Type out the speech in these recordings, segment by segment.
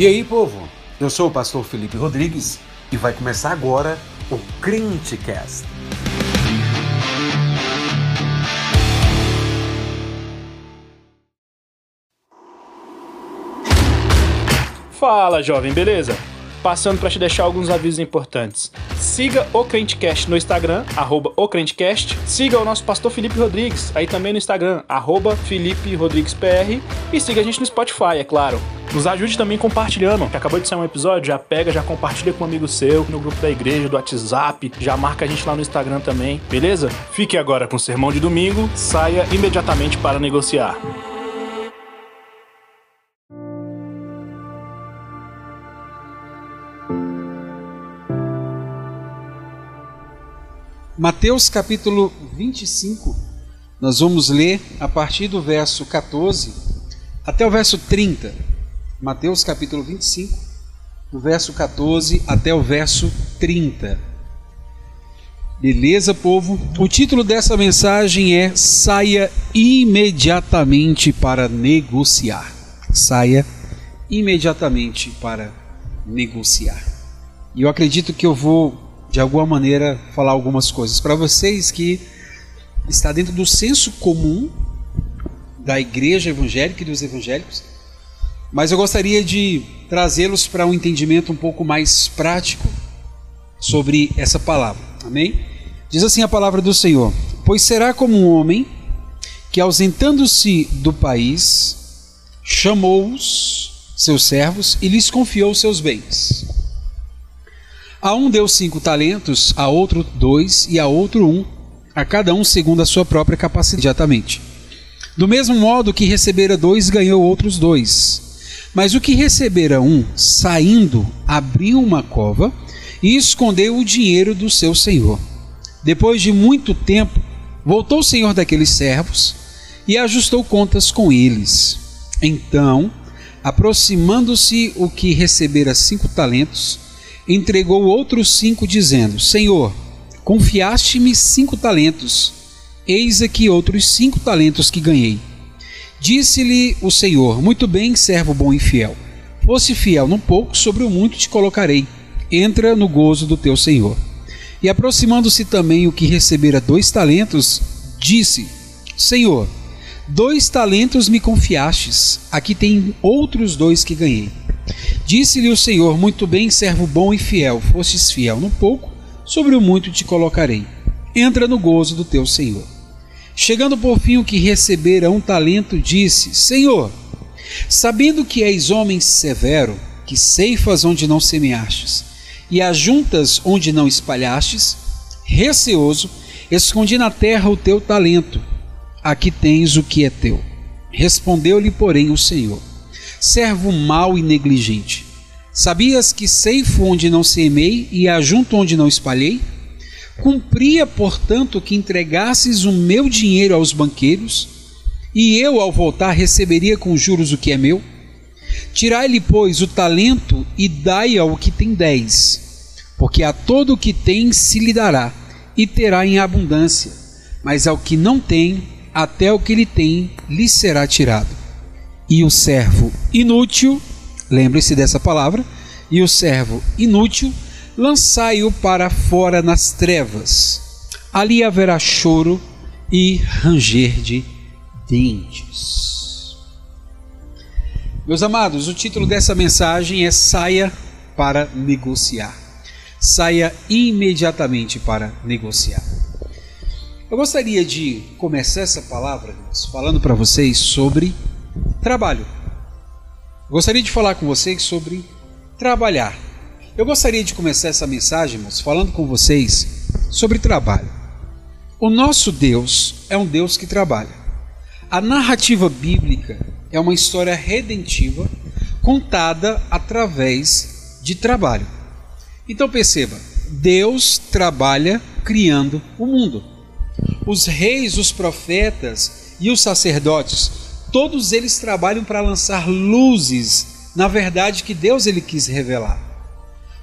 E aí, povo? Eu sou o pastor Felipe Rodrigues e vai começar agora o Crentecast. Fala, jovem, beleza? Passando para te deixar alguns avisos importantes. Siga o Crentecast no Instagram, arroba o Crentecast. Siga o nosso pastor Felipe Rodrigues, aí também no Instagram, arroba Felipe Rodrigues PR. E siga a gente no Spotify, é claro. Nos ajude também compartilhando. Que acabou de sair um episódio, já pega, já compartilha com um amigo seu, no grupo da igreja, do WhatsApp, já marca a gente lá no Instagram também, beleza? Fique agora com o sermão de domingo, saia imediatamente para negociar. Mateus capítulo 25, nós vamos ler a partir do verso 14 até o verso 30. Mateus capítulo 25, do verso 14 até o verso 30. Beleza, povo? O título dessa mensagem é Saia imediatamente para negociar. Saia imediatamente para negociar. E eu acredito que eu vou de alguma maneira falar algumas coisas para vocês que está dentro do senso comum da igreja evangélica e dos evangélicos, mas eu gostaria de trazê-los para um entendimento um pouco mais prático sobre essa palavra. Amém? Diz assim a palavra do Senhor: Pois será como um homem que, ausentando-se do país, chamou-os, seus servos, e lhes confiou seus bens. A um deu cinco talentos, a outro dois e a outro um, a cada um segundo a sua própria capacidade. Do mesmo modo que recebera dois, ganhou outros dois. Mas o que recebera um, saindo, abriu uma cova e escondeu o dinheiro do seu senhor. Depois de muito tempo, voltou o senhor daqueles servos e ajustou contas com eles. Então, aproximando-se o que recebera cinco talentos, entregou outros cinco, dizendo: Senhor, confiaste-me cinco talentos, eis aqui outros cinco talentos que ganhei. Disse-lhe o Senhor: Muito bem, servo bom e fiel. Fosse fiel no pouco, sobre o muito te colocarei. Entra no gozo do teu Senhor. E aproximando-se também o que recebera dois talentos, disse: Senhor, dois talentos me confiastes, aqui tem outros dois que ganhei. Disse-lhe o Senhor: Muito bem, servo bom e fiel, fostes fiel no pouco, sobre o muito te colocarei. Entra no gozo do teu Senhor. Chegando por fim o que recebera um talento, disse: Senhor, sabendo que és homem severo, que ceifas onde não semeastes, e ajuntas onde não espalhastes, receoso, escondi na terra o teu talento. Aqui tens o que é teu. Respondeu-lhe, porém, o Senhor: servo mau e negligente. Sabias que ceifo onde não semei e ajunto onde não espalhei? Cumpria, portanto, que entregasses o meu dinheiro aos banqueiros, e eu, ao voltar, receberia com juros o que é meu? Tirai-lhe, pois, o talento e dai ao que tem dez, porque a todo o que tem se lhe dará, e terá em abundância, mas ao que não tem, até o que ele tem lhe será tirado e o servo inútil, lembre-se dessa palavra, e o servo inútil, lançai-o para fora nas trevas. Ali haverá choro e ranger de dentes. Meus amados, o título dessa mensagem é Saia para negociar. Saia imediatamente para negociar. Eu gostaria de começar essa palavra falando para vocês sobre Trabalho. Gostaria de falar com vocês sobre trabalhar. Eu gostaria de começar essa mensagem, irmãos, falando com vocês sobre trabalho. O nosso Deus é um Deus que trabalha. A narrativa bíblica é uma história redentiva contada através de trabalho. Então perceba, Deus trabalha criando o mundo. Os reis, os profetas e os sacerdotes todos eles trabalham para lançar luzes na verdade que Deus ele quis revelar.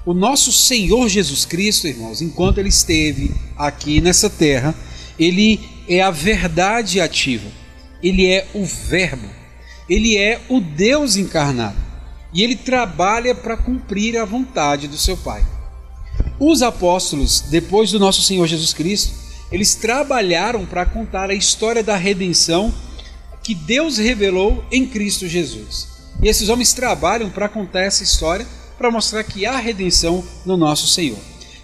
O nosso Senhor Jesus Cristo, irmãos, enquanto ele esteve aqui nessa terra, ele é a verdade ativa. Ele é o verbo. Ele é o Deus encarnado. e ele trabalha para cumprir a vontade do seu Pai. Os apóstolos, depois do nosso Senhor Jesus Cristo, eles trabalharam para contar a história da redenção que Deus revelou em Cristo Jesus. E esses homens trabalham para contar essa história, para mostrar que há redenção no nosso Senhor.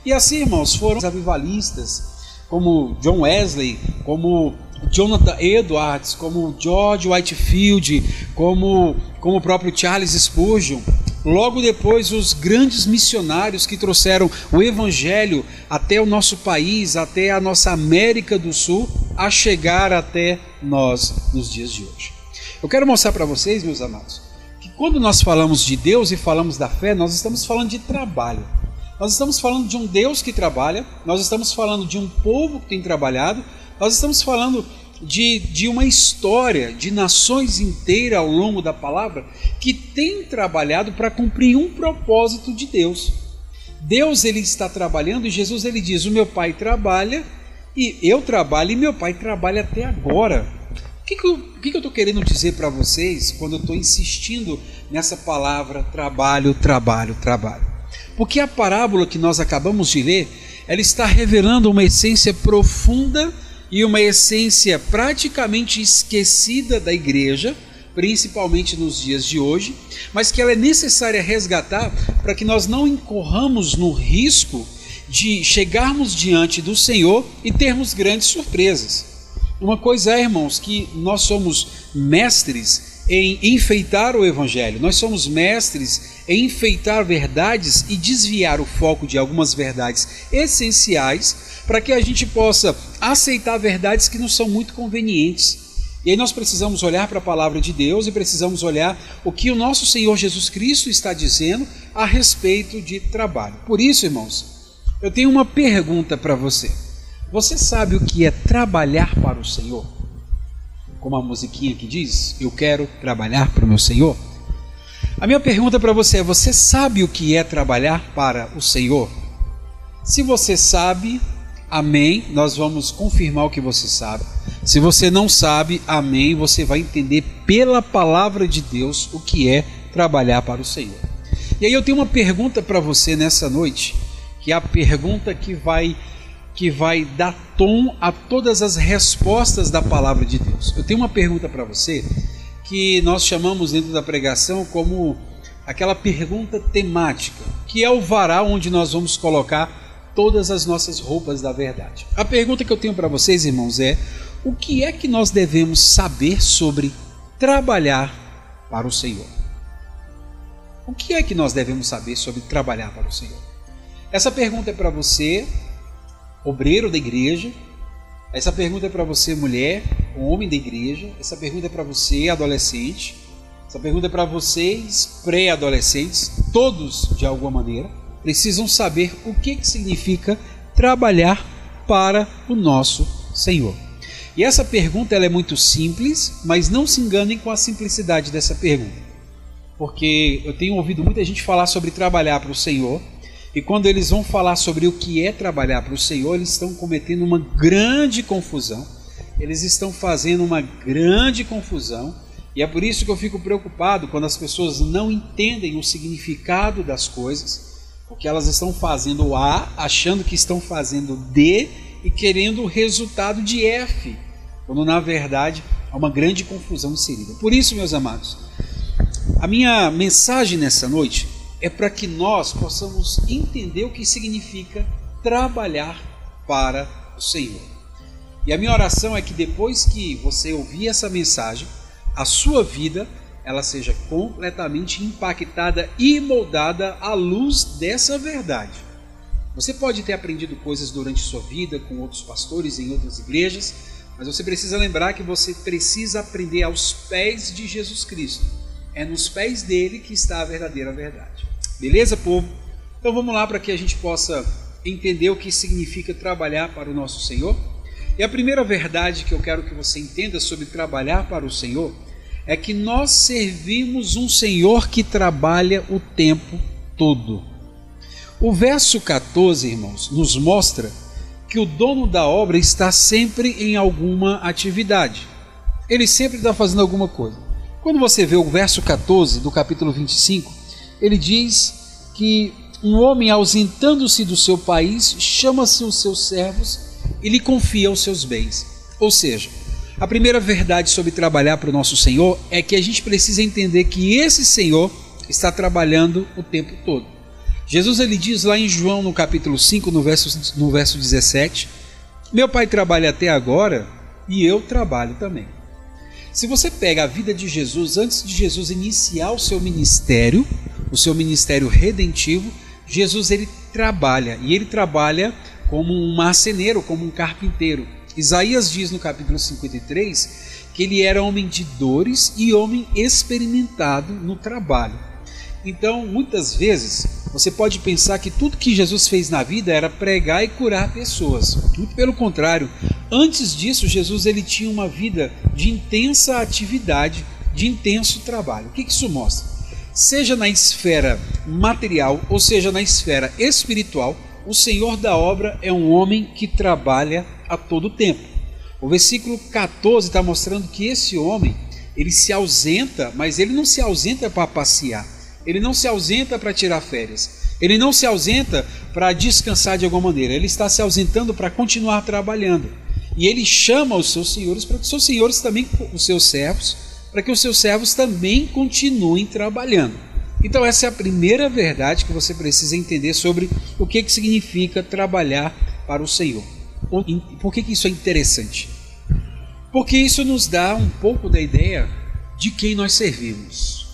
E assim, irmãos, foram os avivalistas, como John Wesley, como Jonathan Edwards, como George Whitefield, como, como o próprio Charles Spurgeon. Logo depois, os grandes missionários que trouxeram o Evangelho até o nosso país, até a nossa América do Sul, a chegar até nós nos dias de hoje. Eu quero mostrar para vocês, meus amados, quando nós falamos de Deus e falamos da fé, nós estamos falando de trabalho. Nós estamos falando de um Deus que trabalha, nós estamos falando de um povo que tem trabalhado, nós estamos falando de, de uma história de nações inteiras ao longo da palavra que tem trabalhado para cumprir um propósito de Deus. Deus ele está trabalhando e Jesus ele diz: "O meu Pai trabalha e eu trabalho e meu Pai trabalha até agora". O que, que, eu, que, que eu estou querendo dizer para vocês quando eu estou insistindo nessa palavra trabalho, trabalho, trabalho? Porque a parábola que nós acabamos de ler, ela está revelando uma essência profunda e uma essência praticamente esquecida da igreja, principalmente nos dias de hoje, mas que ela é necessária resgatar para que nós não incorramos no risco de chegarmos diante do Senhor e termos grandes surpresas. Uma coisa é, irmãos, que nós somos mestres em enfeitar o evangelho, nós somos mestres em enfeitar verdades e desviar o foco de algumas verdades essenciais para que a gente possa aceitar verdades que não são muito convenientes. E aí nós precisamos olhar para a palavra de Deus e precisamos olhar o que o nosso Senhor Jesus Cristo está dizendo a respeito de trabalho. Por isso, irmãos, eu tenho uma pergunta para você. Você sabe o que é trabalhar para o Senhor? Como a musiquinha que diz, eu quero trabalhar para o meu Senhor. A minha pergunta para você é: você sabe o que é trabalhar para o Senhor? Se você sabe, amém, nós vamos confirmar o que você sabe. Se você não sabe, amém, você vai entender pela palavra de Deus o que é trabalhar para o Senhor. E aí eu tenho uma pergunta para você nessa noite, que é a pergunta que vai que vai dar tom a todas as respostas da palavra de Deus. Eu tenho uma pergunta para você que nós chamamos dentro da pregação como aquela pergunta temática, que é o varal onde nós vamos colocar todas as nossas roupas da verdade. A pergunta que eu tenho para vocês, irmãos, é: o que é que nós devemos saber sobre trabalhar para o Senhor? O que é que nós devemos saber sobre trabalhar para o Senhor? Essa pergunta é para você, obreiro da igreja. Essa pergunta é para você, mulher, homem da igreja. Essa pergunta é para você, adolescente. Essa pergunta é para vocês, pré-adolescentes, todos de alguma maneira precisam saber o que, que significa trabalhar para o nosso Senhor. E essa pergunta ela é muito simples, mas não se enganem com a simplicidade dessa pergunta. Porque eu tenho ouvido muita gente falar sobre trabalhar para o Senhor, e quando eles vão falar sobre o que é trabalhar para o Senhor, eles estão cometendo uma grande confusão. Eles estão fazendo uma grande confusão, e é por isso que eu fico preocupado quando as pessoas não entendem o significado das coisas porque elas estão fazendo A, achando que estão fazendo D e querendo o resultado de F, quando na verdade há uma grande confusão inserida. Por isso, meus amados, a minha mensagem nessa noite é para que nós possamos entender o que significa trabalhar para o Senhor. E a minha oração é que depois que você ouvir essa mensagem, a sua vida ela seja completamente impactada e moldada à luz dessa verdade. Você pode ter aprendido coisas durante sua vida com outros pastores em outras igrejas, mas você precisa lembrar que você precisa aprender aos pés de Jesus Cristo. É nos pés dele que está a verdadeira verdade. Beleza, povo? Então vamos lá para que a gente possa entender o que significa trabalhar para o nosso Senhor. E a primeira verdade que eu quero que você entenda sobre trabalhar para o Senhor é que nós servimos um Senhor que trabalha o tempo todo. O verso 14, irmãos, nos mostra que o dono da obra está sempre em alguma atividade. Ele sempre está fazendo alguma coisa. Quando você vê o verso 14 do capítulo 25, ele diz que um homem ausentando-se do seu país chama-se os seus servos e lhe confia os seus bens. Ou seja, a primeira verdade sobre trabalhar para o nosso Senhor é que a gente precisa entender que esse Senhor está trabalhando o tempo todo. Jesus ele diz lá em João no capítulo 5, no verso, no verso 17: Meu pai trabalha até agora e eu trabalho também. Se você pega a vida de Jesus antes de Jesus iniciar o seu ministério, o seu ministério redentivo, Jesus ele trabalha e ele trabalha como um marceneiro, como um carpinteiro. Isaías diz no capítulo 53 que ele era homem de dores e homem experimentado no trabalho. Então, muitas vezes, você pode pensar que tudo que Jesus fez na vida era pregar e curar pessoas. Muito pelo contrário, antes disso, Jesus ele tinha uma vida de intensa atividade, de intenso trabalho. O que isso mostra? Seja na esfera material ou seja na esfera espiritual, o Senhor da obra é um homem que trabalha a todo tempo. O versículo 14 está mostrando que esse homem ele se ausenta, mas ele não se ausenta para passear. Ele não se ausenta para tirar férias. Ele não se ausenta para descansar de alguma maneira. Ele está se ausentando para continuar trabalhando. E ele chama os seus senhores para que os seus senhores também, os seus servos, para que os seus servos também continuem trabalhando. Então essa é a primeira verdade que você precisa entender sobre o que, que significa trabalhar para o Senhor. Por que, que isso é interessante? Porque isso nos dá um pouco da ideia de quem nós servimos.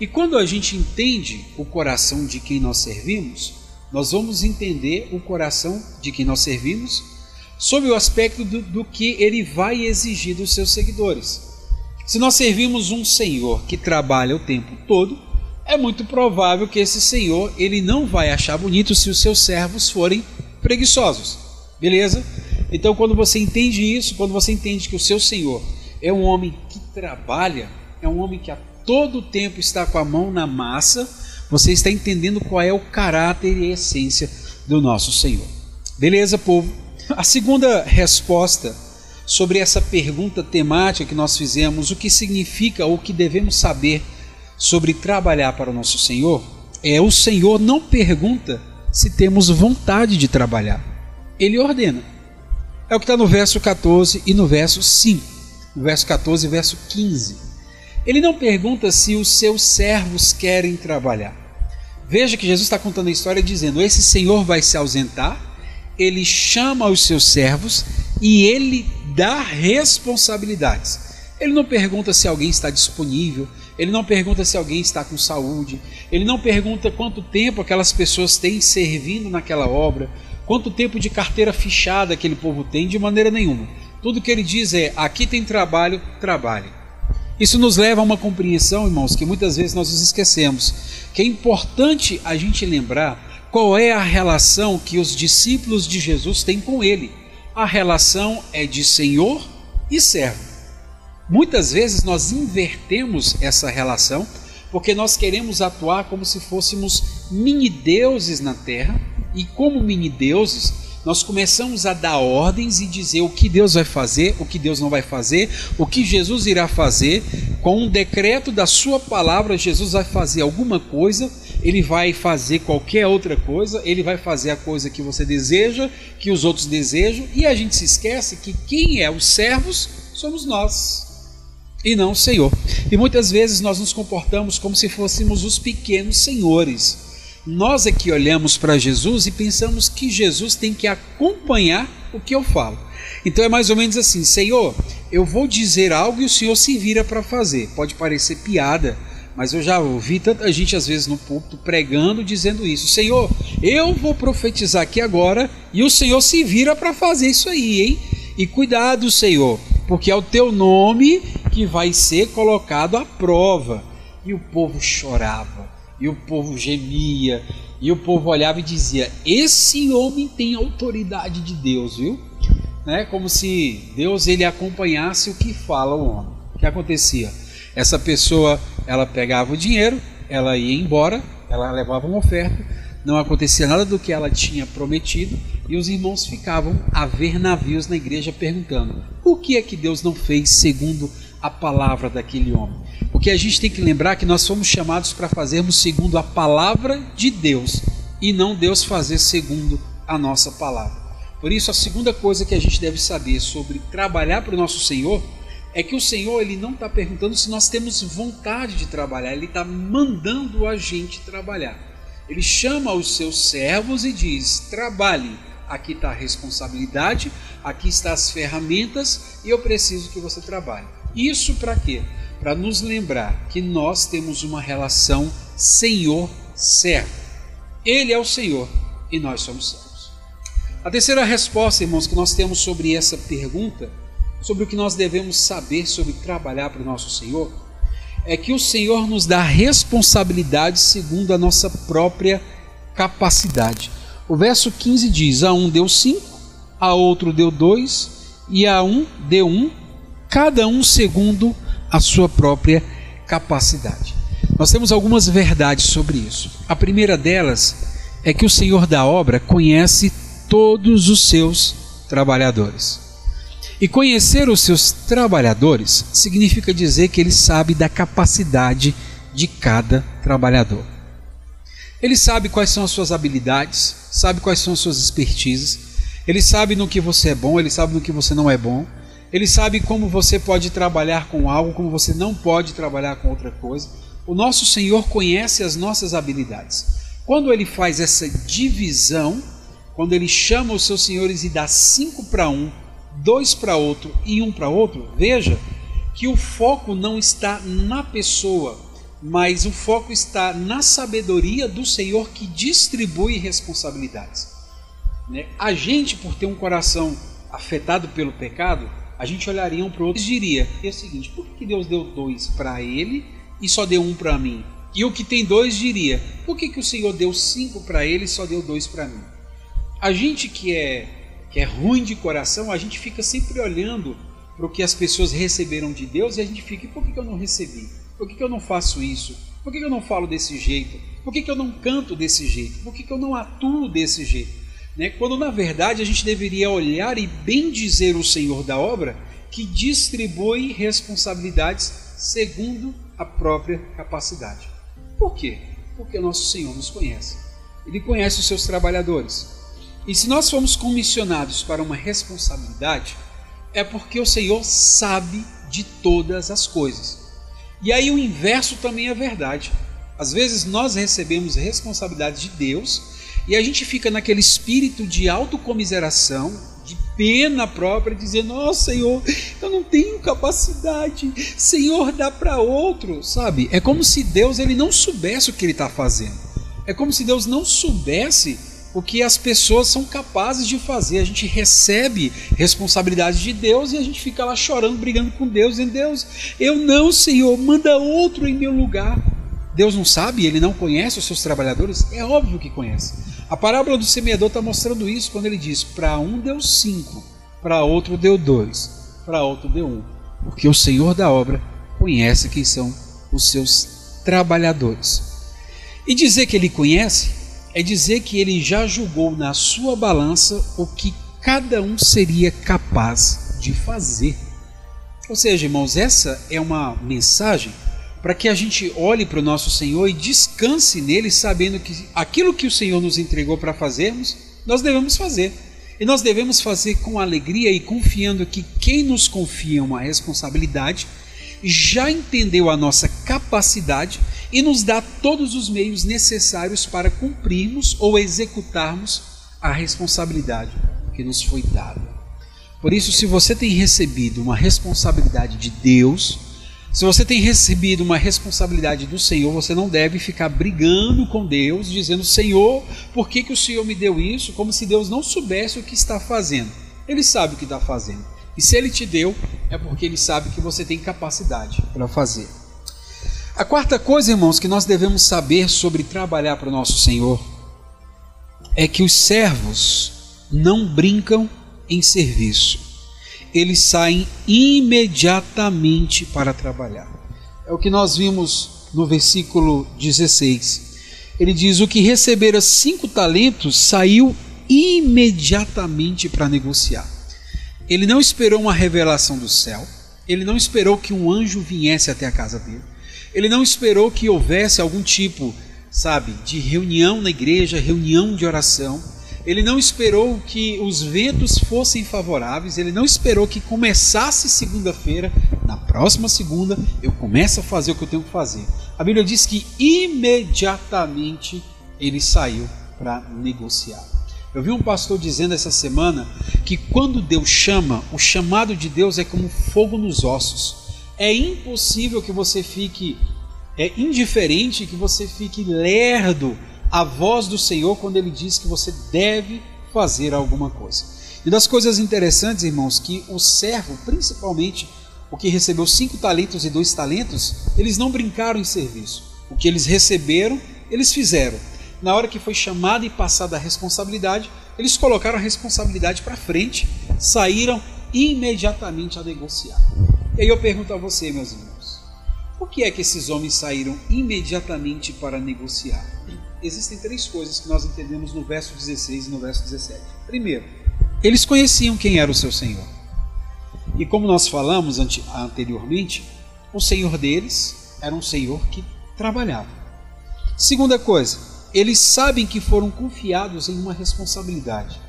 E quando a gente entende o coração de quem nós servimos, nós vamos entender o coração de quem nós servimos sob o aspecto do, do que ele vai exigir dos seus seguidores. Se nós servimos um Senhor que trabalha o tempo todo, é muito provável que esse Senhor ele não vai achar bonito se os seus servos forem preguiçosos. Beleza? Então, quando você entende isso, quando você entende que o seu Senhor é um homem que trabalha, é um homem que a todo tempo está com a mão na massa, você está entendendo qual é o caráter e a essência do nosso Senhor. Beleza, povo? A segunda resposta sobre essa pergunta temática que nós fizemos, o que significa ou o que devemos saber sobre trabalhar para o nosso Senhor, é o Senhor não pergunta se temos vontade de trabalhar. Ele ordena. É o que está no verso 14 e no verso 5. No verso 14 e verso 15. Ele não pergunta se os seus servos querem trabalhar. Veja que Jesus está contando a história dizendo: Esse senhor vai se ausentar, ele chama os seus servos e ele dá responsabilidades. Ele não pergunta se alguém está disponível, ele não pergunta se alguém está com saúde, ele não pergunta quanto tempo aquelas pessoas têm servindo naquela obra, quanto tempo de carteira fichada aquele povo tem, de maneira nenhuma. Tudo que ele diz é: aqui tem trabalho, trabalhe. Isso nos leva a uma compreensão, irmãos, que muitas vezes nós nos esquecemos, que é importante a gente lembrar qual é a relação que os discípulos de Jesus têm com ele. A relação é de Senhor e servo. Muitas vezes nós invertemos essa relação porque nós queremos atuar como se fôssemos mini deuses na terra e como mini deuses nós começamos a dar ordens e dizer o que Deus vai fazer, o que Deus não vai fazer, o que Jesus irá fazer. Com um decreto da Sua palavra, Jesus vai fazer alguma coisa, ele vai fazer qualquer outra coisa, ele vai fazer a coisa que você deseja, que os outros desejam, e a gente se esquece que quem é os servos somos nós e não o Senhor. E muitas vezes nós nos comportamos como se fôssemos os pequenos senhores nós é que olhamos para Jesus e pensamos que Jesus tem que acompanhar o que eu falo. Então é mais ou menos assim: Senhor, eu vou dizer algo e o Senhor se vira para fazer. Pode parecer piada, mas eu já ouvi tanta gente às vezes no púlpito pregando dizendo isso: Senhor, eu vou profetizar aqui agora e o Senhor se vira para fazer isso aí, hein? E cuidado, Senhor, porque é o teu nome que vai ser colocado à prova. E o povo chorava e o povo gemia, e o povo olhava e dizia: Esse homem tem autoridade de Deus, viu? Né? Como se Deus ele acompanhasse o que fala o homem. O que acontecia? Essa pessoa ela pegava o dinheiro, ela ia embora, ela levava uma oferta, não acontecia nada do que ela tinha prometido, e os irmãos ficavam a ver navios na igreja perguntando: o que é que Deus não fez segundo a palavra daquele homem? Porque a gente tem que lembrar que nós fomos chamados para fazermos segundo a palavra de Deus e não Deus fazer segundo a nossa palavra. Por isso, a segunda coisa que a gente deve saber sobre trabalhar para o nosso Senhor é que o Senhor ele não está perguntando se nós temos vontade de trabalhar, ele está mandando a gente trabalhar. Ele chama os seus servos e diz: trabalhe. Aqui está a responsabilidade, aqui estão as ferramentas e eu preciso que você trabalhe. Isso para quê? Para nos lembrar que nós temos uma relação Senhor-servo. Ele é o Senhor e nós somos servos. A terceira resposta, irmãos, que nós temos sobre essa pergunta sobre o que nós devemos saber sobre trabalhar para o nosso Senhor, é que o Senhor nos dá responsabilidade segundo a nossa própria capacidade. O verso 15 diz: A um deu cinco, a outro deu dois, e a um deu um, cada um segundo a sua própria capacidade. Nós temos algumas verdades sobre isso. A primeira delas é que o Senhor da obra conhece todos os seus trabalhadores. E conhecer os seus trabalhadores significa dizer que ele sabe da capacidade de cada trabalhador. Ele sabe quais são as suas habilidades, sabe quais são as suas expertises, ele sabe no que você é bom, ele sabe no que você não é bom, ele sabe como você pode trabalhar com algo, como você não pode trabalhar com outra coisa. O nosso Senhor conhece as nossas habilidades. Quando ele faz essa divisão, quando ele chama os seus senhores e dá cinco para um, dois para outro e um para outro, veja que o foco não está na pessoa, mas o foco está na sabedoria do Senhor que distribui responsabilidades. Né? A gente, por ter um coração afetado pelo pecado, a gente olharia um para o outro e diria: é o seguinte, por que Deus deu dois para ele e só deu um para mim? E o que tem dois diria: por que, que o Senhor deu cinco para ele e só deu dois para mim? A gente que é que é ruim de coração, a gente fica sempre olhando para o que as pessoas receberam de Deus e a gente fica, e por que, eu não recebi? Por que, eu não faço isso? Por que, eu não falo desse jeito? Por que, eu não canto desse jeito? Por que, eu não atuo desse jeito? Né? Quando na verdade a gente deveria olhar e bem dizer o Senhor da obra que distribui responsabilidades segundo a própria capacidade. Por quê? Porque nosso Senhor nos conhece. Ele conhece os seus trabalhadores. E se nós fomos comissionados para uma responsabilidade, é porque o Senhor sabe de todas as coisas. E aí o inverso também é verdade. Às vezes nós recebemos responsabilidade de Deus e a gente fica naquele espírito de autocomiseração, de pena própria, dizendo: Nossa, Senhor, eu não tenho capacidade, Senhor, dá para outro, sabe? É como se Deus ele não soubesse o que ele está fazendo. É como se Deus não soubesse o que as pessoas são capazes de fazer. A gente recebe responsabilidade de Deus e a gente fica lá chorando, brigando com Deus, dizendo: Deus, eu não, Senhor, manda outro em meu lugar. Deus não sabe, ele não conhece os seus trabalhadores? É óbvio que conhece. A parábola do semeador está mostrando isso quando ele diz: para um deu cinco, para outro deu dois, para outro deu um. Porque o Senhor da obra conhece quem são os seus trabalhadores. E dizer que ele conhece é dizer que ele já julgou na sua balança o que cada um seria capaz de fazer. Ou seja, irmãos, essa é uma mensagem para que a gente olhe para o nosso Senhor e descanse nele, sabendo que aquilo que o Senhor nos entregou para fazermos, nós devemos fazer. E nós devemos fazer com alegria e confiando que quem nos confia uma responsabilidade já entendeu a nossa capacidade e nos dá todos os meios necessários para cumprirmos ou executarmos a responsabilidade que nos foi dada. Por isso, se você tem recebido uma responsabilidade de Deus, se você tem recebido uma responsabilidade do Senhor, você não deve ficar brigando com Deus, dizendo: Senhor, por que, que o Senhor me deu isso? Como se Deus não soubesse o que está fazendo. Ele sabe o que está fazendo. E se ele te deu, é porque ele sabe que você tem capacidade para fazer. A quarta coisa, irmãos, que nós devemos saber sobre trabalhar para o nosso Senhor é que os servos não brincam em serviço, eles saem imediatamente para trabalhar. É o que nós vimos no versículo 16. Ele diz: O que recebera cinco talentos saiu imediatamente para negociar. Ele não esperou uma revelação do céu, ele não esperou que um anjo viesse até a casa dele Ele não esperou que houvesse algum tipo, sabe, de reunião na igreja, reunião de oração. Ele não esperou que os ventos fossem favoráveis, ele não esperou que começasse segunda-feira, na próxima segunda eu começo a fazer o que eu tenho que fazer. A Bíblia diz que imediatamente ele saiu para negociar. Eu vi um pastor dizendo essa semana que quando Deus chama, o chamado de Deus é como fogo nos ossos. É impossível que você fique é indiferente, que você fique lerdo à voz do Senhor quando ele diz que você deve fazer alguma coisa. E das coisas interessantes, irmãos, que o servo, principalmente o que recebeu cinco talentos e dois talentos, eles não brincaram em serviço. O que eles receberam, eles fizeram na hora que foi chamada e passada a responsabilidade, eles colocaram a responsabilidade para frente, saíram imediatamente a negociar. E aí eu pergunto a você, meus irmãos, por que é que esses homens saíram imediatamente para negociar? Existem três coisas que nós entendemos no verso 16 e no verso 17. Primeiro, eles conheciam quem era o seu Senhor. E como nós falamos anteriormente, o Senhor deles era um Senhor que trabalhava. Segunda coisa, eles sabem que foram confiados em uma responsabilidade.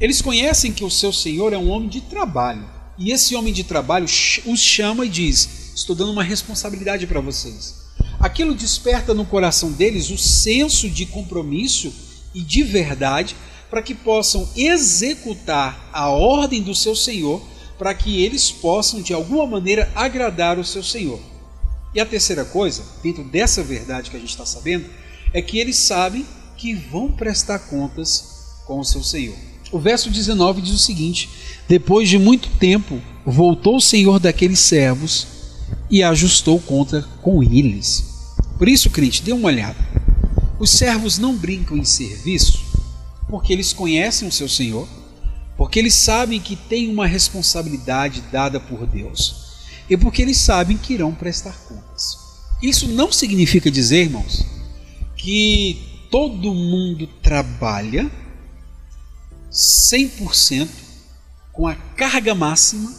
Eles conhecem que o seu Senhor é um homem de trabalho. E esse homem de trabalho os chama e diz: Estou dando uma responsabilidade para vocês. Aquilo desperta no coração deles o senso de compromisso e de verdade para que possam executar a ordem do seu Senhor, para que eles possam de alguma maneira agradar o seu Senhor. E a terceira coisa, dentro dessa verdade que a gente está sabendo, é que eles sabem que vão prestar contas com o seu Senhor. O verso 19 diz o seguinte: Depois de muito tempo, voltou o Senhor daqueles servos e ajustou conta com eles. Por isso, crente, dê uma olhada. Os servos não brincam em serviço porque eles conhecem o seu Senhor, porque eles sabem que têm uma responsabilidade dada por Deus e porque eles sabem que irão prestar contas. Isso não significa dizer, irmãos, que todo mundo trabalha 100% com a carga máxima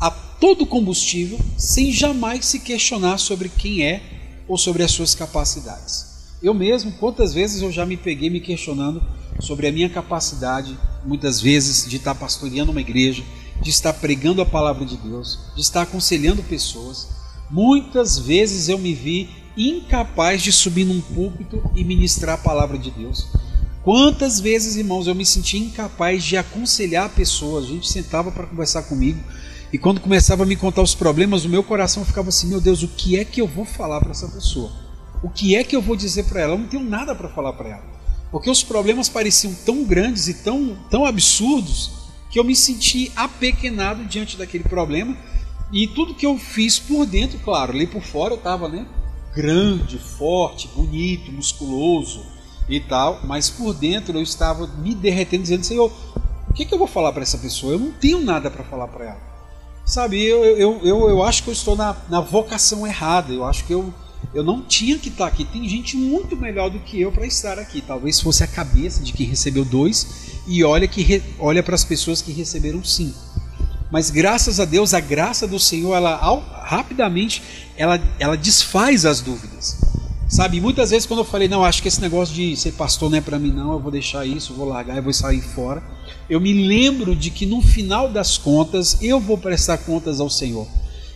a todo combustível, sem jamais se questionar sobre quem é ou sobre as suas capacidades. Eu mesmo, quantas vezes eu já me peguei me questionando sobre a minha capacidade, muitas vezes, de estar pastoreando uma igreja, de estar pregando a palavra de Deus, de estar aconselhando pessoas. Muitas vezes eu me vi incapaz de subir num púlpito e ministrar a palavra de Deus. Quantas vezes, irmãos, eu me senti incapaz de aconselhar pessoas. A gente sentava para conversar comigo e quando começava a me contar os problemas, o meu coração ficava assim: meu Deus, o que é que eu vou falar para essa pessoa? O que é que eu vou dizer para ela? Eu não tenho nada para falar para ela. Porque os problemas pareciam tão grandes e tão, tão absurdos que eu me senti apequenado diante daquele problema. E tudo que eu fiz por dentro, claro, ali por fora eu estava né, grande, forte, bonito, musculoso e tal, mas por dentro eu estava me derretendo, dizendo: Senhor, o que, que eu vou falar para essa pessoa? Eu não tenho nada para falar para ela. Sabe, eu, eu, eu, eu acho que eu estou na, na vocação errada, eu acho que eu, eu não tinha que estar aqui. Tem gente muito melhor do que eu para estar aqui. Talvez fosse a cabeça de quem recebeu dois e olha, que olha para as pessoas que receberam cinco. Mas graças a Deus, a graça do Senhor, ela ao, rapidamente ela, ela desfaz as dúvidas. Sabe, muitas vezes quando eu falei, não, acho que esse negócio de ser pastor não é para mim, não, eu vou deixar isso, vou largar, eu vou sair fora. Eu me lembro de que no final das contas eu vou prestar contas ao Senhor.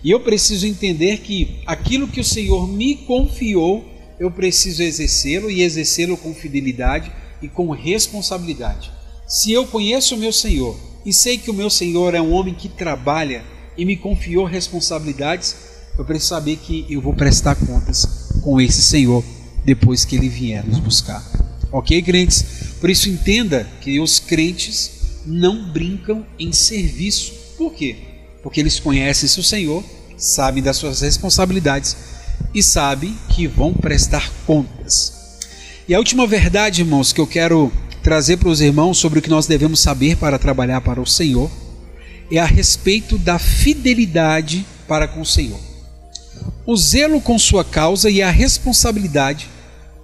E eu preciso entender que aquilo que o Senhor me confiou, eu preciso exercê-lo e exercê-lo com fidelidade e com responsabilidade. Se eu conheço o meu Senhor e sei que o meu Senhor é um homem que trabalha e me confiou responsabilidades, eu preciso saber que eu vou prestar contas com esse Senhor depois que ele vier nos buscar. Ok, crentes? Por isso entenda que os crentes não brincam em serviço. Por quê? Porque eles conhecem o Senhor, sabem das suas responsabilidades e sabem que vão prestar contas. E a última verdade, irmãos, que eu quero trazer para os irmãos sobre o que nós devemos saber para trabalhar para o Senhor é a respeito da fidelidade para com o Senhor. O zelo com sua causa e a responsabilidade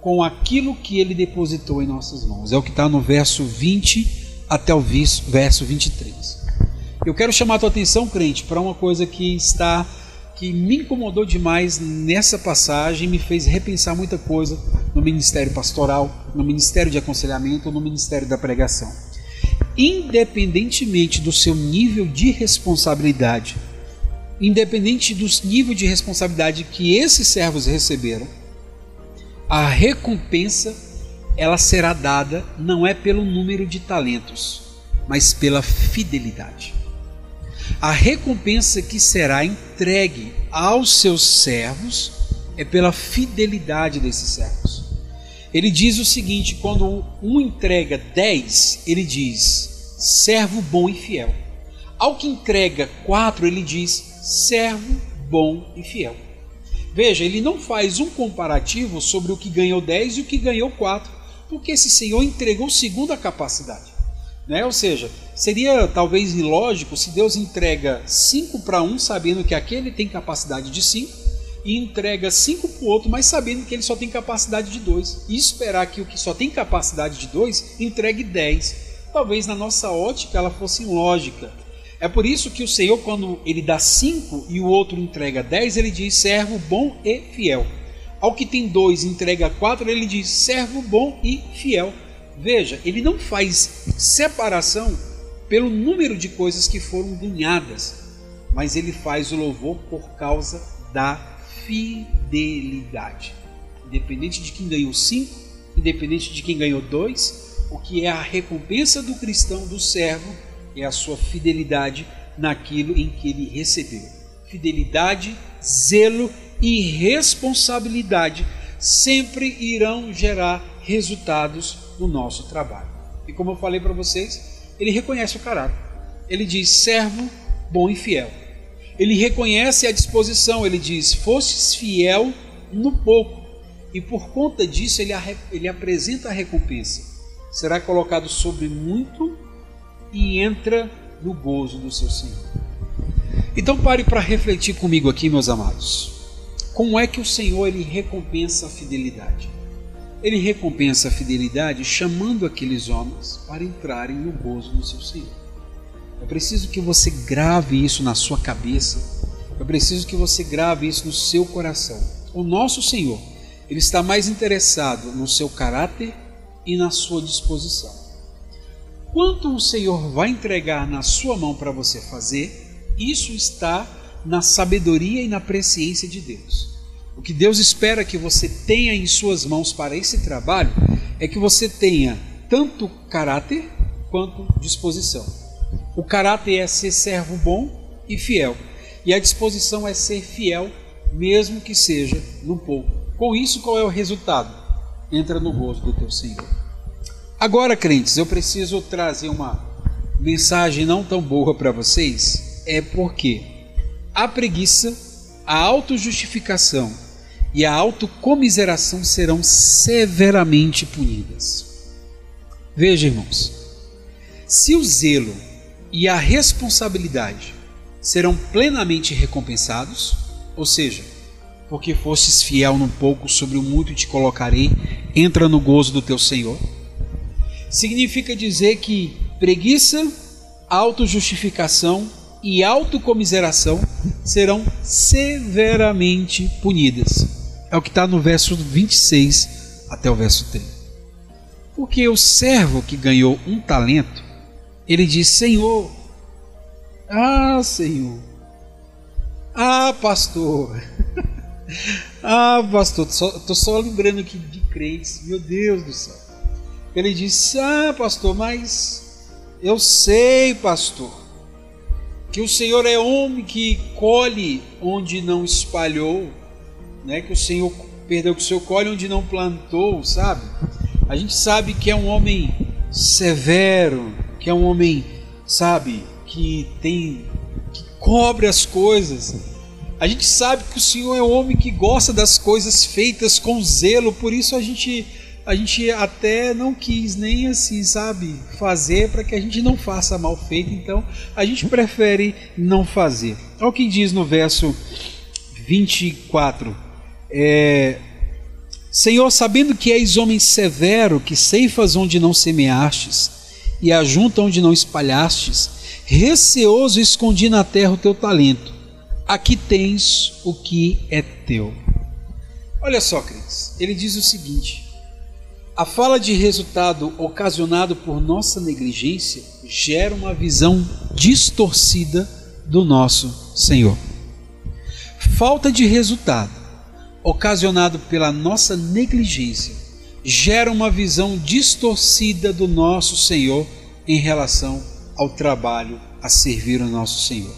com aquilo que ele depositou em nossas mãos. É o que está no verso 20 até o verso 23. Eu quero chamar a tua atenção, crente, para uma coisa que está que me incomodou demais nessa passagem, me fez repensar muita coisa ministério pastoral, no ministério de aconselhamento, no ministério da pregação. Independentemente do seu nível de responsabilidade, independente do nível de responsabilidade que esses servos receberam, a recompensa ela será dada não é pelo número de talentos, mas pela fidelidade. A recompensa que será entregue aos seus servos é pela fidelidade desses servos. Ele diz o seguinte: quando um entrega dez, ele diz servo bom e fiel. Ao que entrega quatro, ele diz servo bom e fiel. Veja, ele não faz um comparativo sobre o que ganhou dez e o que ganhou quatro, porque esse senhor entregou segundo a capacidade. Né? Ou seja, seria talvez ilógico se Deus entrega 5 para um, sabendo que aquele tem capacidade de 5, e entrega 5 para o outro, mas sabendo que ele só tem capacidade de 2, e esperar que o que só tem capacidade de 2 entregue 10. Talvez na nossa ótica ela fosse ilógica. É por isso que o Senhor, quando ele dá 5 e o outro entrega 10, ele diz: servo bom e fiel. Ao que tem 2 entrega 4, ele diz: servo bom e fiel. Veja, ele não faz separação pelo número de coisas que foram ganhadas, mas ele faz o louvor por causa da fidelidade. Independente de quem ganhou cinco, independente de quem ganhou dois, o que é a recompensa do cristão, do servo, é a sua fidelidade naquilo em que ele recebeu. Fidelidade, zelo e responsabilidade sempre irão gerar resultados no nosso trabalho. E como eu falei para vocês, ele reconhece o caráter. Ele diz: servo bom e fiel. Ele reconhece a disposição, ele diz: fostes fiel no pouco, e por conta disso ele, ele apresenta a recompensa. Será colocado sobre muito e entra no gozo do seu Senhor. Então pare para refletir comigo aqui, meus amados. Como é que o Senhor ele recompensa a fidelidade? Ele recompensa a fidelidade chamando aqueles homens para entrarem no gozo do seu Senhor. É preciso que você grave isso na sua cabeça. É preciso que você grave isso no seu coração. O nosso Senhor, ele está mais interessado no seu caráter e na sua disposição. Quanto o Senhor vai entregar na sua mão para você fazer, isso está na sabedoria e na presciência de Deus. O que Deus espera que você tenha em suas mãos para esse trabalho é que você tenha tanto caráter quanto disposição. O caráter é ser servo bom e fiel, e a disposição é ser fiel, mesmo que seja no pouco. Com isso, qual é o resultado? Entra no gozo do teu Senhor. Agora, crentes, eu preciso trazer uma mensagem não tão boa para vocês, é porque a preguiça, a autojustificação e a autocomiseração serão severamente punidas. Veja, irmãos, se o zelo e a responsabilidade serão plenamente recompensados, ou seja, porque fostes fiel num pouco, sobre o muito te colocarei, entra no gozo do teu Senhor. Significa dizer que preguiça, autojustificação e autocomiseração serão severamente punidas. É o que está no verso 26 até o verso 30. Porque o servo que ganhou um talento, ele diz: Senhor, ah, Senhor, ah, pastor, ah, pastor, estou só lembrando aqui de crentes, meu Deus do céu. Ele disse: Ah, pastor, mas eu sei, pastor, que o Senhor é homem que colhe onde não espalhou né? Que o Senhor, perdeu que o Senhor colhe onde não plantou, sabe? A gente sabe que é um homem severo, que é um homem, sabe, que tem que cobre as coisas. A gente sabe que o Senhor é um homem que gosta das coisas feitas com zelo, por isso a gente a gente até não quis nem assim, sabe, fazer para que a gente não faça mal feito, então a gente prefere não fazer. Olha o que diz no verso 24. É, Senhor, sabendo que és homem severo, que ceifas onde não semeastes e ajunta onde não espalhastes, receoso escondi na terra o teu talento. aqui tens o que é teu. Olha só, Cris, ele diz o seguinte: a fala de resultado ocasionado por nossa negligência gera uma visão distorcida do nosso Senhor. Falta de resultado ocasionado pela nossa negligência gera uma visão distorcida do nosso Senhor em relação ao trabalho a servir o nosso Senhor.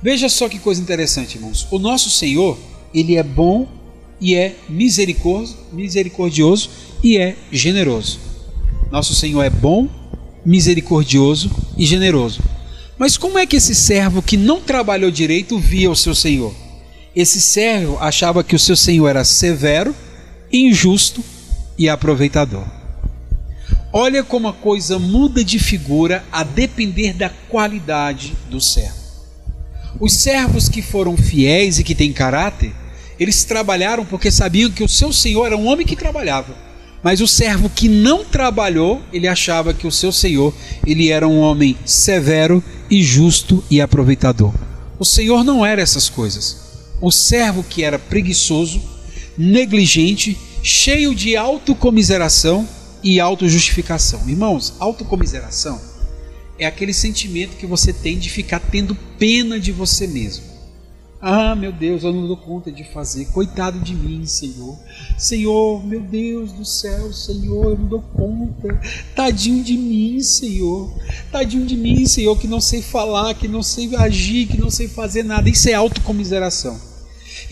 Veja só que coisa interessante, irmãos. O nosso Senhor, ele é bom e é misericordioso, e é generoso. Nosso Senhor é bom, misericordioso e generoso. Mas como é que esse servo que não trabalhou direito via o seu Senhor? Esse servo achava que o seu Senhor era severo, injusto e aproveitador. Olha como a coisa muda de figura a depender da qualidade do servo. Os servos que foram fiéis e que têm caráter, eles trabalharam porque sabiam que o seu senhor era um homem que trabalhava. Mas o servo que não trabalhou, ele achava que o seu senhor, ele era um homem severo e justo e aproveitador. O senhor não era essas coisas. O servo que era preguiçoso, negligente, cheio de autocomiseração e autojustificação. Irmãos, autocomiseração é aquele sentimento que você tem de ficar tendo pena de você mesmo. Ah, meu Deus, eu não dou conta de fazer. Coitado de mim, Senhor. Senhor, meu Deus do céu, Senhor, eu não dou conta. Tadinho de mim, Senhor. Tadinho de mim, Senhor, que não sei falar, que não sei agir, que não sei fazer nada. Isso é autocomiseração.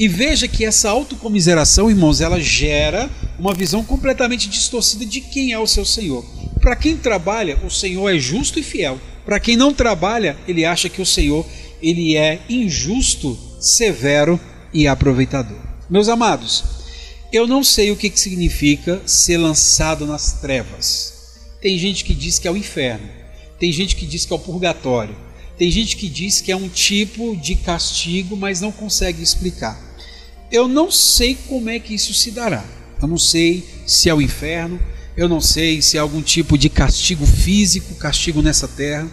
E veja que essa autocomiseração, irmãos, ela gera uma visão completamente distorcida de quem é o seu Senhor. Para quem trabalha, o Senhor é justo e fiel. Para quem não trabalha, ele acha que o Senhor ele é injusto severo e aproveitador. Meus amados, eu não sei o que significa ser lançado nas trevas. Tem gente que diz que é o inferno, tem gente que diz que é o purgatório, tem gente que diz que é um tipo de castigo, mas não consegue explicar. Eu não sei como é que isso se dará. Eu não sei se é o inferno, eu não sei se é algum tipo de castigo físico, castigo nessa terra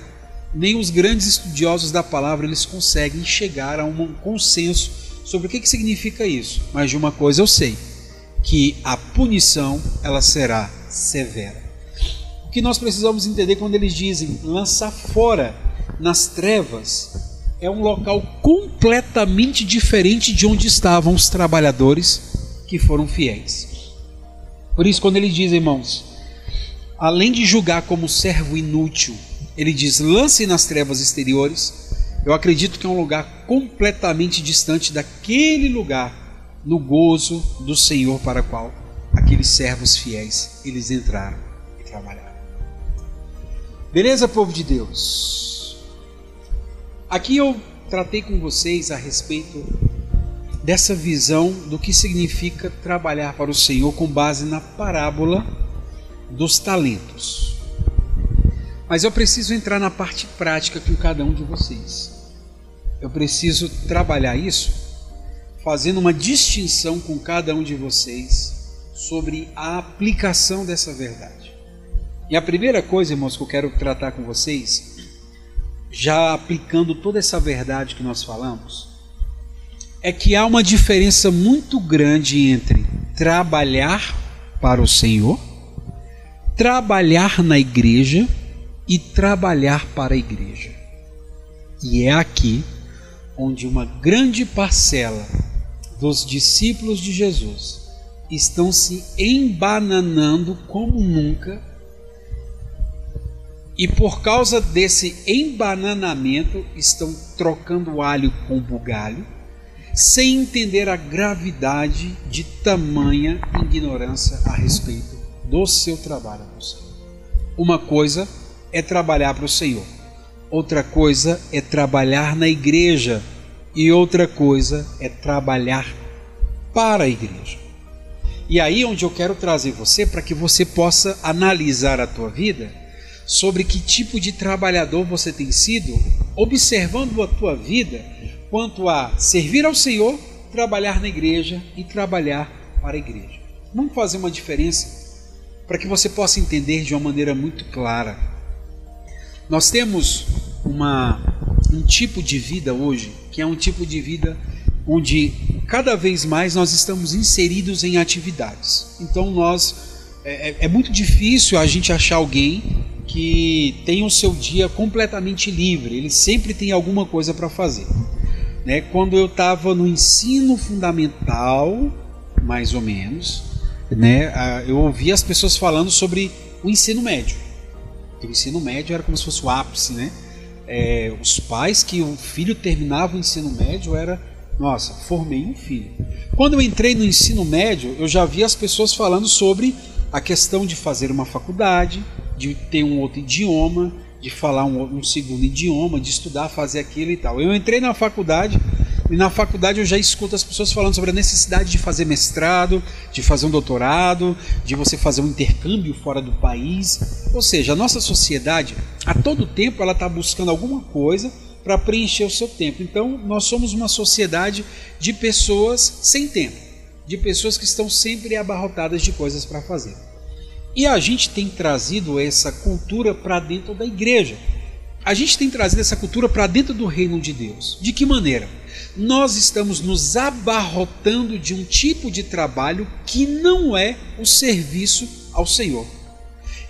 nem os grandes estudiosos da palavra eles conseguem chegar a um consenso sobre o que, que significa isso. Mas de uma coisa eu sei, que a punição ela será severa. O que nós precisamos entender quando eles dizem lançar fora nas trevas é um local completamente diferente de onde estavam os trabalhadores que foram fiéis. Por isso, quando ele diz, irmãos, além de julgar como servo inútil ele diz: lance nas trevas exteriores. Eu acredito que é um lugar completamente distante daquele lugar no gozo do Senhor para qual aqueles servos fiéis eles entraram e trabalharam. Beleza, povo de Deus? Aqui eu tratei com vocês a respeito dessa visão do que significa trabalhar para o Senhor com base na parábola dos talentos. Mas eu preciso entrar na parte prática com cada um de vocês. Eu preciso trabalhar isso fazendo uma distinção com cada um de vocês sobre a aplicação dessa verdade. E a primeira coisa, irmãos, que eu quero tratar com vocês, já aplicando toda essa verdade que nós falamos, é que há uma diferença muito grande entre trabalhar para o Senhor, trabalhar na igreja e trabalhar para a igreja. E é aqui onde uma grande parcela dos discípulos de Jesus estão se embananando como nunca. E por causa desse embananamento, estão trocando alho com bugalho, sem entender a gravidade de tamanha ignorância a respeito do seu trabalho. Uma coisa é trabalhar para o Senhor. Outra coisa é trabalhar na igreja. E outra coisa é trabalhar para a igreja. E aí onde eu quero trazer você para que você possa analisar a tua vida sobre que tipo de trabalhador você tem sido, observando a tua vida quanto a servir ao Senhor, trabalhar na igreja e trabalhar para a igreja. Vamos fazer uma diferença para que você possa entender de uma maneira muito clara nós temos uma, um tipo de vida hoje que é um tipo de vida onde cada vez mais nós estamos inseridos em atividades. Então nós é, é, é muito difícil a gente achar alguém que tem o seu dia completamente livre. Ele sempre tem alguma coisa para fazer. Né? Quando eu estava no ensino fundamental, mais ou menos, né, eu ouvia as pessoas falando sobre o ensino médio. O ensino médio era como se fosse o ápice, né? É, os pais que o filho terminava o ensino médio era, nossa, formei um filho. Quando eu entrei no ensino médio, eu já vi as pessoas falando sobre a questão de fazer uma faculdade, de ter um outro idioma, de falar um, um segundo idioma, de estudar, fazer aquilo e tal. Eu entrei na faculdade e na faculdade eu já escuto as pessoas falando sobre a necessidade de fazer mestrado, de fazer um doutorado, de você fazer um intercâmbio fora do país. Ou seja, a nossa sociedade, a todo tempo, ela está buscando alguma coisa para preencher o seu tempo. Então, nós somos uma sociedade de pessoas sem tempo, de pessoas que estão sempre abarrotadas de coisas para fazer. E a gente tem trazido essa cultura para dentro da igreja. A gente tem trazido essa cultura para dentro do reino de Deus. De que maneira? Nós estamos nos abarrotando de um tipo de trabalho que não é o serviço ao Senhor.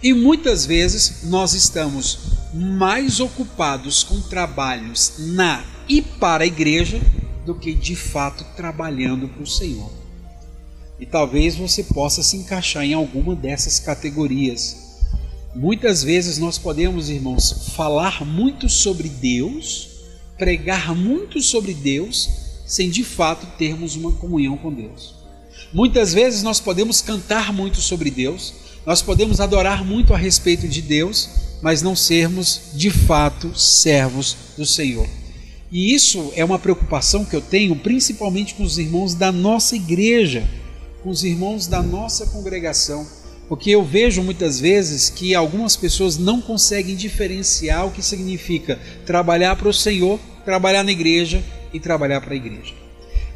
E muitas vezes nós estamos mais ocupados com trabalhos na e para a igreja do que de fato trabalhando para o Senhor. E talvez você possa se encaixar em alguma dessas categorias. Muitas vezes nós podemos, irmãos, falar muito sobre Deus, pregar muito sobre Deus, sem de fato termos uma comunhão com Deus. Muitas vezes nós podemos cantar muito sobre Deus, nós podemos adorar muito a respeito de Deus, mas não sermos de fato servos do Senhor. E isso é uma preocupação que eu tenho, principalmente com os irmãos da nossa igreja com os irmãos da nossa congregação, porque eu vejo muitas vezes que algumas pessoas não conseguem diferenciar o que significa trabalhar para o Senhor, trabalhar na igreja e trabalhar para a igreja.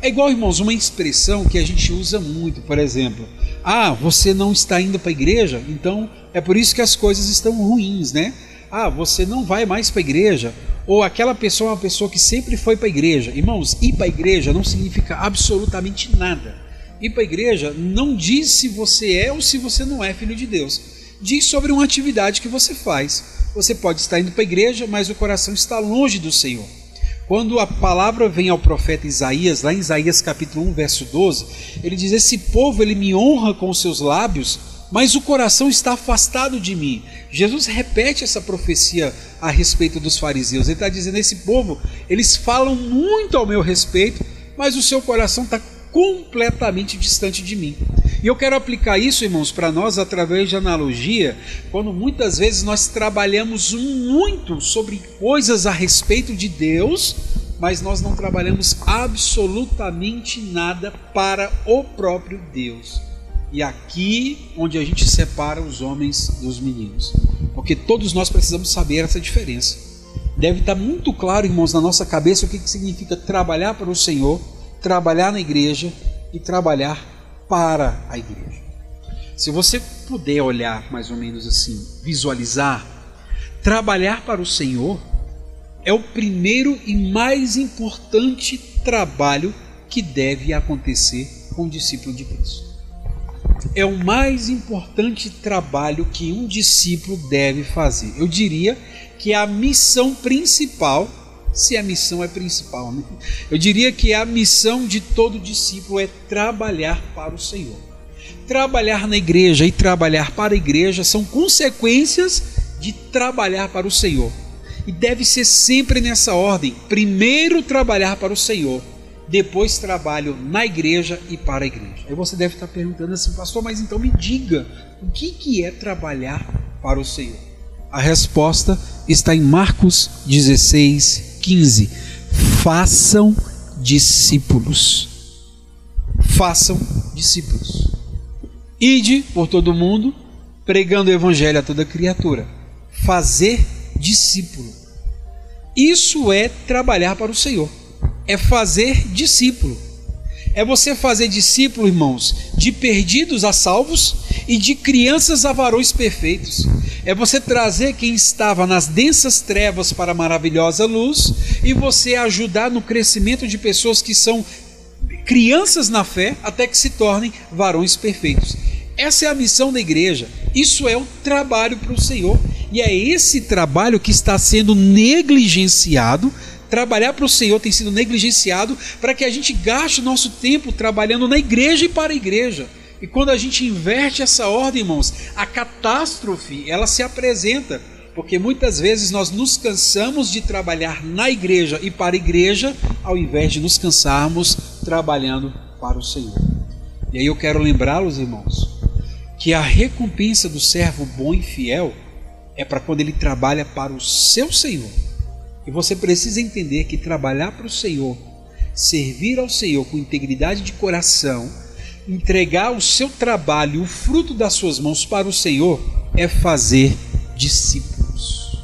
É igual, irmãos, uma expressão que a gente usa muito, por exemplo. Ah, você não está indo para a igreja, então é por isso que as coisas estão ruins, né? Ah, você não vai mais para a igreja, ou aquela pessoa é uma pessoa que sempre foi para a igreja. Irmãos, ir para a igreja não significa absolutamente nada ir para a igreja não diz se você é ou se você não é filho de Deus. Diz sobre uma atividade que você faz. Você pode estar indo para a igreja, mas o coração está longe do Senhor. Quando a palavra vem ao profeta Isaías, lá em Isaías capítulo 1, verso 12, ele diz: Esse povo ele me honra com os seus lábios, mas o coração está afastado de mim. Jesus repete essa profecia a respeito dos fariseus. Ele está dizendo: Esse povo, eles falam muito ao meu respeito, mas o seu coração está completamente distante de mim. E eu quero aplicar isso, irmãos, para nós através de analogia, quando muitas vezes nós trabalhamos muito sobre coisas a respeito de Deus, mas nós não trabalhamos absolutamente nada para o próprio Deus. E aqui onde a gente separa os homens dos meninos, porque todos nós precisamos saber essa diferença. Deve estar muito claro, irmãos, na nossa cabeça o que significa trabalhar para o Senhor trabalhar na igreja e trabalhar para a igreja. Se você puder olhar mais ou menos assim, visualizar, trabalhar para o Senhor é o primeiro e mais importante trabalho que deve acontecer com o discípulo de Cristo. É o mais importante trabalho que um discípulo deve fazer. Eu diria que é a missão principal se a missão é principal. Né? Eu diria que a missão de todo discípulo é trabalhar para o Senhor. Trabalhar na igreja e trabalhar para a igreja são consequências de trabalhar para o Senhor. E deve ser sempre nessa ordem: primeiro trabalhar para o Senhor, depois trabalho na igreja e para a igreja. Aí você deve estar perguntando assim, pastor, mas então me diga, o que, que é trabalhar para o Senhor? A resposta está em Marcos 16, 15. Façam discípulos. Façam discípulos. Ide por todo mundo, pregando o evangelho a toda criatura. Fazer discípulo. Isso é trabalhar para o Senhor. É fazer discípulo. É você fazer discípulo, irmãos, de perdidos a salvos e de crianças a varões perfeitos. É você trazer quem estava nas densas trevas para a maravilhosa luz e você ajudar no crescimento de pessoas que são crianças na fé até que se tornem varões perfeitos. Essa é a missão da igreja. Isso é o trabalho para o Senhor. E é esse trabalho que está sendo negligenciado. Trabalhar para o Senhor tem sido negligenciado para que a gente gaste o nosso tempo trabalhando na igreja e para a igreja. E quando a gente inverte essa ordem, irmãos, a catástrofe ela se apresenta, porque muitas vezes nós nos cansamos de trabalhar na igreja e para a igreja, ao invés de nos cansarmos trabalhando para o Senhor. E aí eu quero lembrá-los, irmãos, que a recompensa do servo bom e fiel é para quando ele trabalha para o seu Senhor. E você precisa entender que trabalhar para o Senhor, servir ao Senhor com integridade de coração, entregar o seu trabalho, o fruto das suas mãos para o Senhor, é fazer discípulos.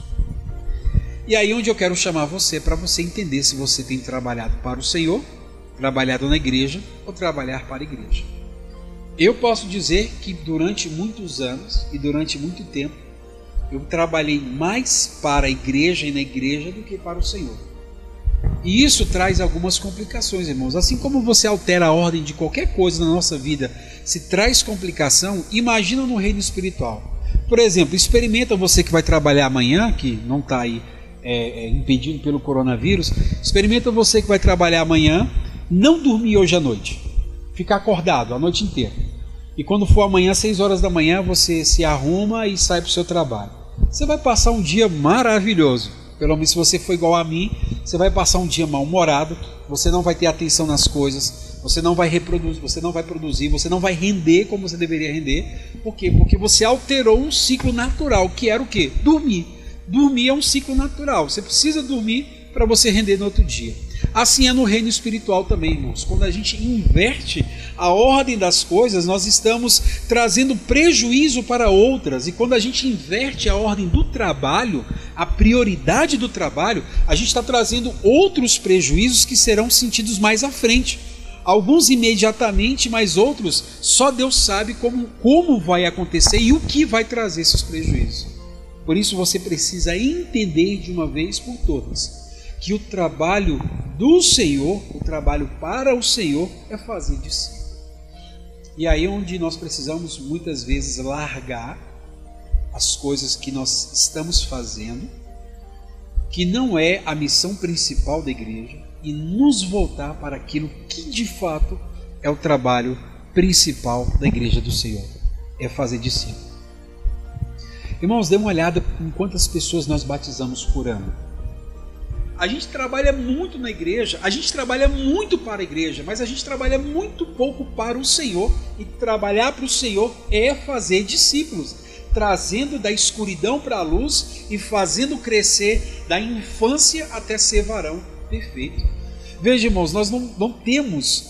E aí onde eu quero chamar você para você entender se você tem trabalhado para o Senhor, trabalhado na igreja ou trabalhar para a igreja. Eu posso dizer que durante muitos anos e durante muito tempo eu trabalhei mais para a igreja e na igreja do que para o Senhor. E isso traz algumas complicações, irmãos. Assim como você altera a ordem de qualquer coisa na nossa vida, se traz complicação, imagina no reino espiritual. Por exemplo, experimenta você que vai trabalhar amanhã, que não está aí é, é, impedido pelo coronavírus, experimenta você que vai trabalhar amanhã, não dormir hoje à noite, ficar acordado a noite inteira. E quando for amanhã, 6 horas da manhã, você se arruma e sai para o seu trabalho. Você vai passar um dia maravilhoso pelo menos se você for igual a mim, você vai passar um dia mal-humorado, você não vai ter atenção nas coisas, você não vai reproduzir, você não vai produzir, você não vai render como você deveria render. Por quê? Porque você alterou um ciclo natural, que era o quê? Dormir. Dormir é um ciclo natural. Você precisa dormir para você render no outro dia. Assim é no reino espiritual também, irmãos. Quando a gente inverte a ordem das coisas, nós estamos trazendo prejuízo para outras. E quando a gente inverte a ordem do trabalho, a prioridade do trabalho, a gente está trazendo outros prejuízos que serão sentidos mais à frente. Alguns imediatamente, mas outros só Deus sabe como, como vai acontecer e o que vai trazer esses prejuízos. Por isso você precisa entender de uma vez por todas que o trabalho do Senhor, o trabalho para o Senhor, é fazer discípulo. E aí é onde nós precisamos muitas vezes largar as coisas que nós estamos fazendo, que não é a missão principal da igreja, e nos voltar para aquilo que de fato é o trabalho principal da igreja do Senhor, é fazer discípulo. Irmãos, dê uma olhada em quantas pessoas nós batizamos por ano. A gente trabalha muito na igreja, a gente trabalha muito para a igreja, mas a gente trabalha muito pouco para o Senhor. E trabalhar para o Senhor é fazer discípulos, trazendo da escuridão para a luz e fazendo crescer da infância até ser varão perfeito. Veja, irmãos, nós não, não temos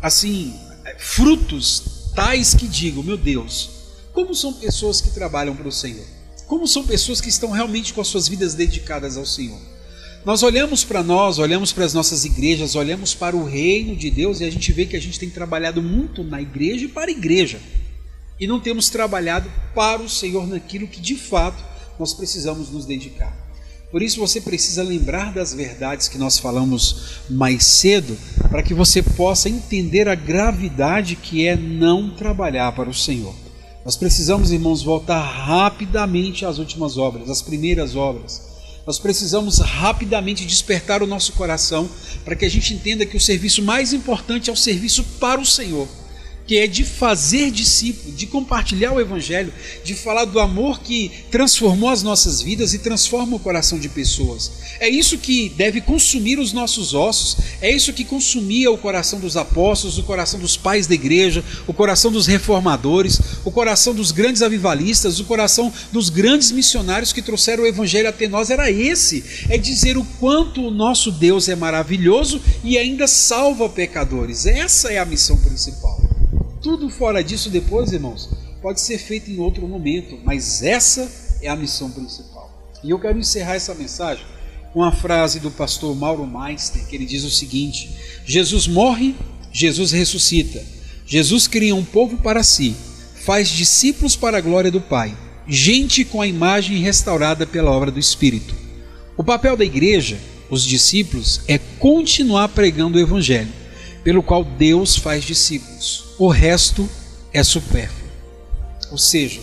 assim frutos tais que digam, meu Deus, como são pessoas que trabalham para o Senhor? Como são pessoas que estão realmente com as suas vidas dedicadas ao Senhor? Nós olhamos para nós, olhamos para as nossas igrejas, olhamos para o reino de Deus e a gente vê que a gente tem trabalhado muito na igreja e para a igreja. E não temos trabalhado para o Senhor naquilo que de fato nós precisamos nos dedicar. Por isso você precisa lembrar das verdades que nós falamos mais cedo, para que você possa entender a gravidade que é não trabalhar para o Senhor. Nós precisamos, irmãos, voltar rapidamente às últimas obras, às primeiras obras nós precisamos rapidamente despertar o nosso coração para que a gente entenda que o serviço mais importante é o serviço para o Senhor que é de fazer discípulo, de compartilhar o Evangelho, de falar do amor que transformou as nossas vidas e transforma o coração de pessoas. É isso que deve consumir os nossos ossos, é isso que consumia o coração dos apóstolos, o coração dos pais da igreja, o coração dos reformadores, o coração dos grandes avivalistas, o coração dos grandes missionários que trouxeram o Evangelho até nós. Era esse: é dizer o quanto o nosso Deus é maravilhoso e ainda salva pecadores. Essa é a missão principal. Tudo fora disso depois, irmãos, pode ser feito em outro momento, mas essa é a missão principal. E eu quero encerrar essa mensagem com a frase do pastor Mauro Meister, que ele diz o seguinte: Jesus morre, Jesus ressuscita. Jesus cria um povo para si, faz discípulos para a glória do Pai. gente com a imagem restaurada pela obra do Espírito. O papel da igreja, os discípulos, é continuar pregando o Evangelho, pelo qual Deus faz discípulos. O resto é supérfluo. Ou seja,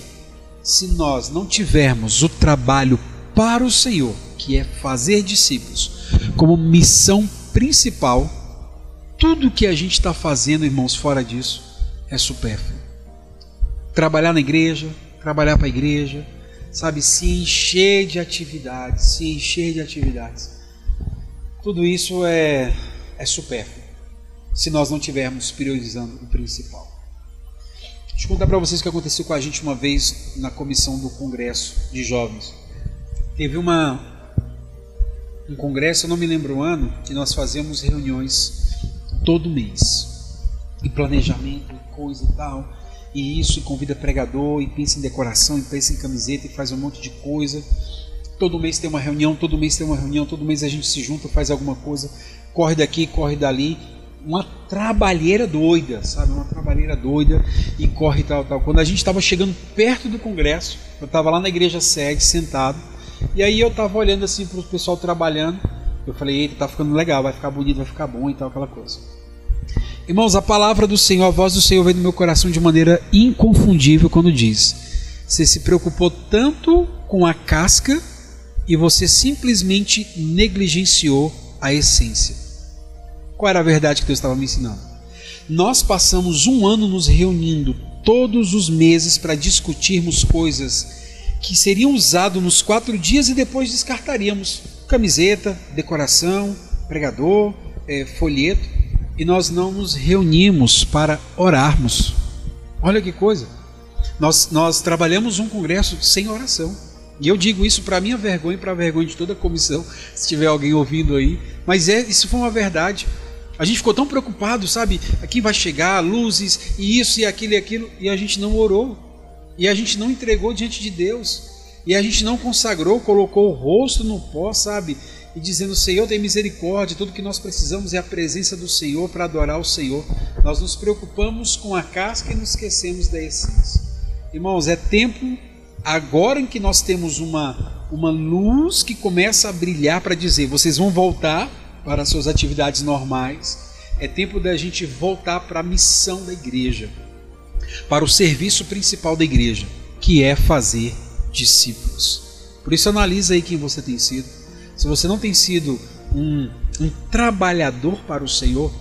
se nós não tivermos o trabalho para o Senhor, que é fazer discípulos, como missão principal, tudo que a gente está fazendo, irmãos, fora disso, é supérfluo. Trabalhar na igreja, trabalhar para a igreja, sabe, se encher de atividades, se encher de atividades. Tudo isso é, é supérfluo, se nós não estivermos priorizando o principal. Deixa eu contar para vocês o que aconteceu com a gente uma vez na comissão do Congresso de Jovens. Teve uma, um congresso, eu não me lembro o ano, que nós fazemos reuniões todo mês. E planejamento, coisa e tal. E isso, e convida pregador, e pensa em decoração, e pensa em camiseta, e faz um monte de coisa. Todo mês tem uma reunião, todo mês tem uma reunião, todo mês a gente se junta, faz alguma coisa, corre daqui, corre dali uma trabalheira doida, sabe? Uma trabalheira doida e corre tal, tal. Quando a gente estava chegando perto do congresso, eu estava lá na igreja sede, sentado, e aí eu estava olhando assim para o pessoal trabalhando. Eu falei, eita, tá ficando legal, vai ficar bonito, vai ficar bom e tal, aquela coisa. Irmãos, a palavra do Senhor, a voz do Senhor vem no meu coração de maneira inconfundível quando diz: Você se preocupou tanto com a casca e você simplesmente negligenciou a essência. Qual era a verdade que Deus estava me ensinando? Nós passamos um ano nos reunindo todos os meses para discutirmos coisas que seriam usadas nos quatro dias e depois descartaríamos camiseta, decoração, pregador, é, folheto e nós não nos reunimos para orarmos. Olha que coisa! Nós, nós trabalhamos um congresso sem oração. E eu digo isso para minha vergonha e para a vergonha de toda a comissão, se tiver alguém ouvindo aí. Mas é, isso foi uma verdade. A gente ficou tão preocupado, sabe? Aqui vai chegar luzes e isso e aquilo e aquilo, e a gente não orou. E a gente não entregou diante de Deus. E a gente não consagrou, colocou o rosto no pó, sabe? E dizendo: Senhor, tem misericórdia, tudo que nós precisamos é a presença do Senhor para adorar o Senhor. Nós nos preocupamos com a casca e nos esquecemos da essência. Irmãos, é tempo agora em que nós temos uma, uma luz que começa a brilhar para dizer: vocês vão voltar para suas atividades normais. É tempo da gente voltar para a missão da igreja, para o serviço principal da igreja, que é fazer discípulos. Por isso analisa aí quem você tem sido. Se você não tem sido um, um trabalhador para o Senhor,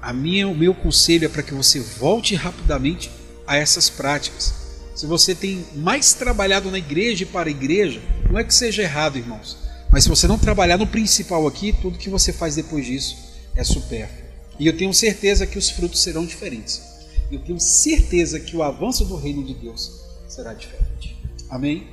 a minha, o meu conselho é para que você volte rapidamente a essas práticas. Se você tem mais trabalhado na igreja e para a igreja, não é que seja errado, irmãos. Mas se você não trabalhar no principal aqui, tudo que você faz depois disso é supérfluo. E eu tenho certeza que os frutos serão diferentes. Eu tenho certeza que o avanço do reino de Deus será diferente. Amém?